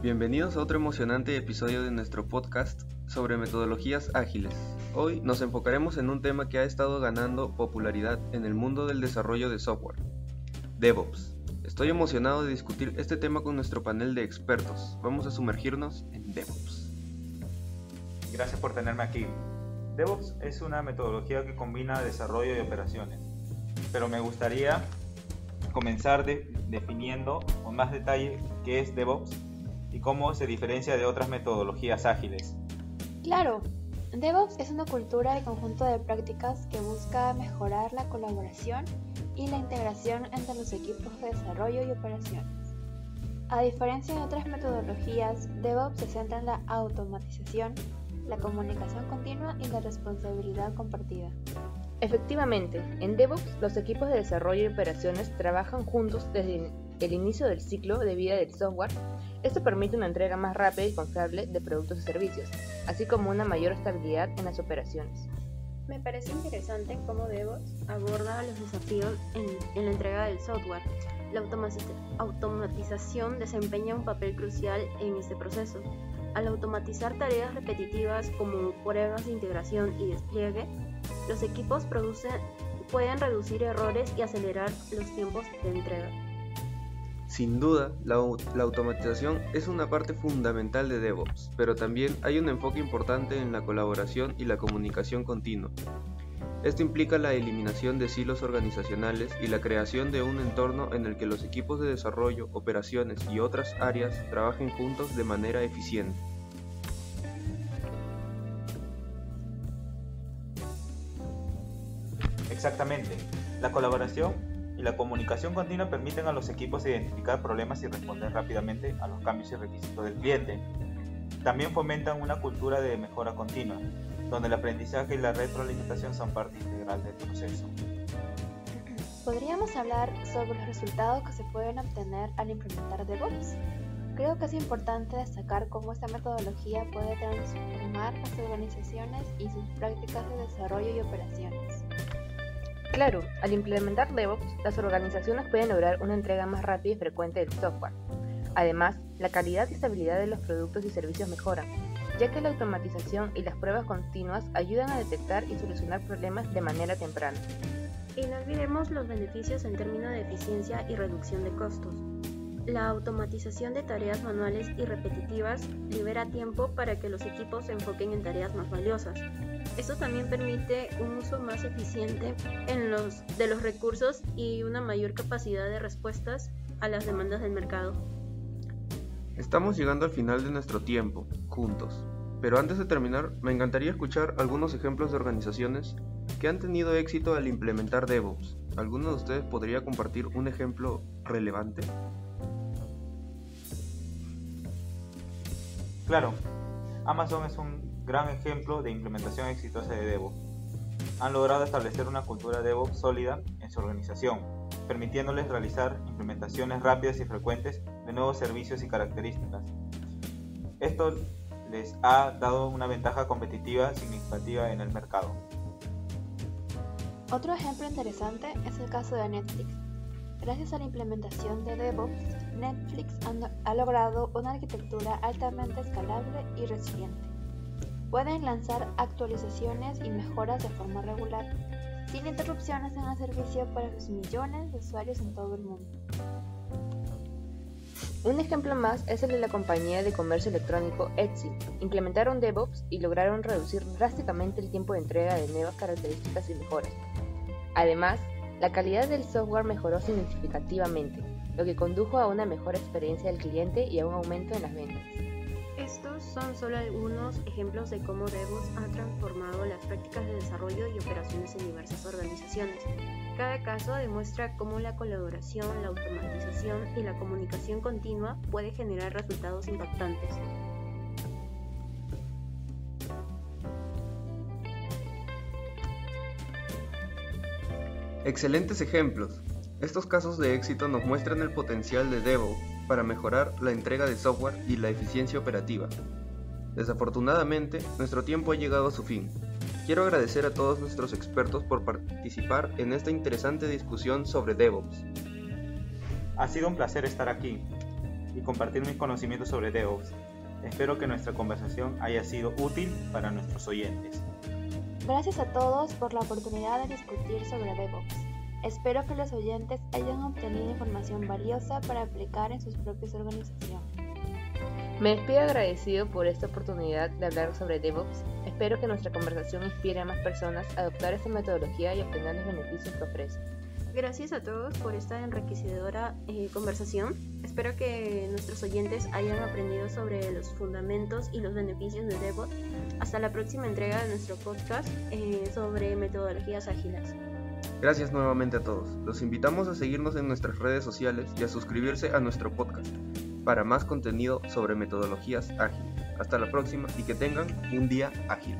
Bienvenidos a otro emocionante episodio de nuestro podcast sobre metodologías ágiles. Hoy nos enfocaremos en un tema que ha estado ganando popularidad en el mundo del desarrollo de software, DevOps. Estoy emocionado de discutir este tema con nuestro panel de expertos. Vamos a sumergirnos en DevOps. Gracias por tenerme aquí. DevOps es una metodología que combina desarrollo y operaciones, pero me gustaría comenzar definiendo con más detalle qué es DevOps y cómo se diferencia de otras metodologías ágiles. Claro, DevOps es una cultura de conjunto de prácticas que busca mejorar la colaboración y la integración entre los equipos de desarrollo y operaciones. A diferencia de otras metodologías, DevOps se centra en la automatización, la comunicación continua y la responsabilidad compartida. Efectivamente, en DevOps los equipos de desarrollo y operaciones trabajan juntos desde el inicio del ciclo de vida del software. Esto permite una entrega más rápida y confiable de productos y servicios, así como una mayor estabilidad en las operaciones. Me parece interesante cómo DevOps aborda los desafíos en, la entrega del software. La automatización desempeña un papel crucial en este proceso. Al automatizar tareas repetitivas como pruebas de integración y despliegue, los equipos pueden reducir errores y acelerar los tiempos de entrega. Sin duda, la, automatización es una parte fundamental de DevOps, pero también hay un enfoque importante en la colaboración y la comunicación continua. Esto implica la eliminación de silos organizacionales y la creación de un entorno en el que los equipos de desarrollo, operaciones y otras áreas trabajen juntos de manera eficiente. Exactamente. La colaboración y la comunicación continua permiten a los equipos identificar problemas y responder rápidamente a los cambios y requisitos del cliente. También fomentan una cultura de mejora continua, donde el aprendizaje y la retroalimentación son parte integral del proceso. ¿Podríamos hablar sobre los resultados que se pueden obtener al implementar DevOps? Creo que es importante destacar cómo esta metodología puede transformar las organizaciones y sus prácticas de desarrollo y operaciones. Claro, al implementar DevOps, las organizaciones pueden lograr una entrega más rápida y frecuente del software. Además, la calidad y estabilidad de los productos y servicios mejoran, ya que la automatización y las pruebas continuas ayudan a detectar y solucionar problemas de manera temprana. Y no olvidemos los beneficios en términos de eficiencia y reducción de costos. La automatización de tareas manuales y repetitivas libera tiempo para que los equipos se enfoquen en tareas más valiosas. Esto también permite un uso más eficiente de los recursos y una mayor capacidad de respuestas a las demandas del mercado. Estamos llegando al final de nuestro tiempo, juntos. Pero antes de terminar, me encantaría escuchar algunos ejemplos de organizaciones que han tenido éxito al implementar DevOps. ¿Alguno de ustedes podría compartir un ejemplo relevante? Claro, Amazon es un gran ejemplo de implementación exitosa de DevOps. Han logrado establecer una cultura DevOps sólida en su organización, permitiéndoles realizar implementaciones rápidas y frecuentes de nuevos servicios y características. Esto les ha dado una ventaja competitiva significativa en el mercado. Otro ejemplo interesante es el caso de Netflix. Gracias a la implementación de DevOps, Netflix ha logrado una arquitectura altamente escalable y resiliente. Pueden lanzar actualizaciones y mejoras de forma regular, sin interrupciones en el servicio para sus millones de usuarios en todo el mundo. Un ejemplo más es el de la compañía de comercio electrónico Etsy. Implementaron DevOps y lograron reducir drásticamente el tiempo de entrega de nuevas características y mejoras. Además, la calidad del software mejoró significativamente, lo que condujo a una mejor experiencia del cliente y a un aumento en las ventas. Estos son solo algunos ejemplos de cómo DevOps ha transformado las prácticas de desarrollo y operaciones en diversas organizaciones. Cada caso demuestra cómo la colaboración, la automatización y la comunicación continua puede generar resultados impactantes. Excelentes ejemplos. Estos casos de éxito nos muestran el potencial de Devo para mejorar la entrega de software y la eficiencia operativa. Desafortunadamente, nuestro tiempo ha llegado a su fin. Quiero agradecer a todos nuestros expertos por participar en esta interesante discusión sobre DevOps. Ha sido un placer estar aquí. y compartir mis conocimientos sobre DevOps. Espero que nuestra conversación haya sido útil para nuestros oyentes. Gracias a todos por la oportunidad de discutir sobre DevOps. Espero que los oyentes hayan obtenido información valiosa para aplicar en sus propias organizaciones. Me despido agradecido por esta oportunidad de hablar sobre DevOps. Espero que nuestra conversación inspire a más personas a adoptar esta metodología y obtener los beneficios que ofrece. Gracias a todos por esta enriquecedora eh, conversación. Espero que nuestros oyentes hayan aprendido sobre los fundamentos y los beneficios de DevOps. Hasta la próxima entrega de nuestro podcast eh, sobre metodologías ágiles. Gracias nuevamente a todos. Los invitamos a seguirnos en nuestras redes sociales y a suscribirse a nuestro podcast para más contenido sobre metodologías ágiles. Hasta la próxima y que tengan un día ágil.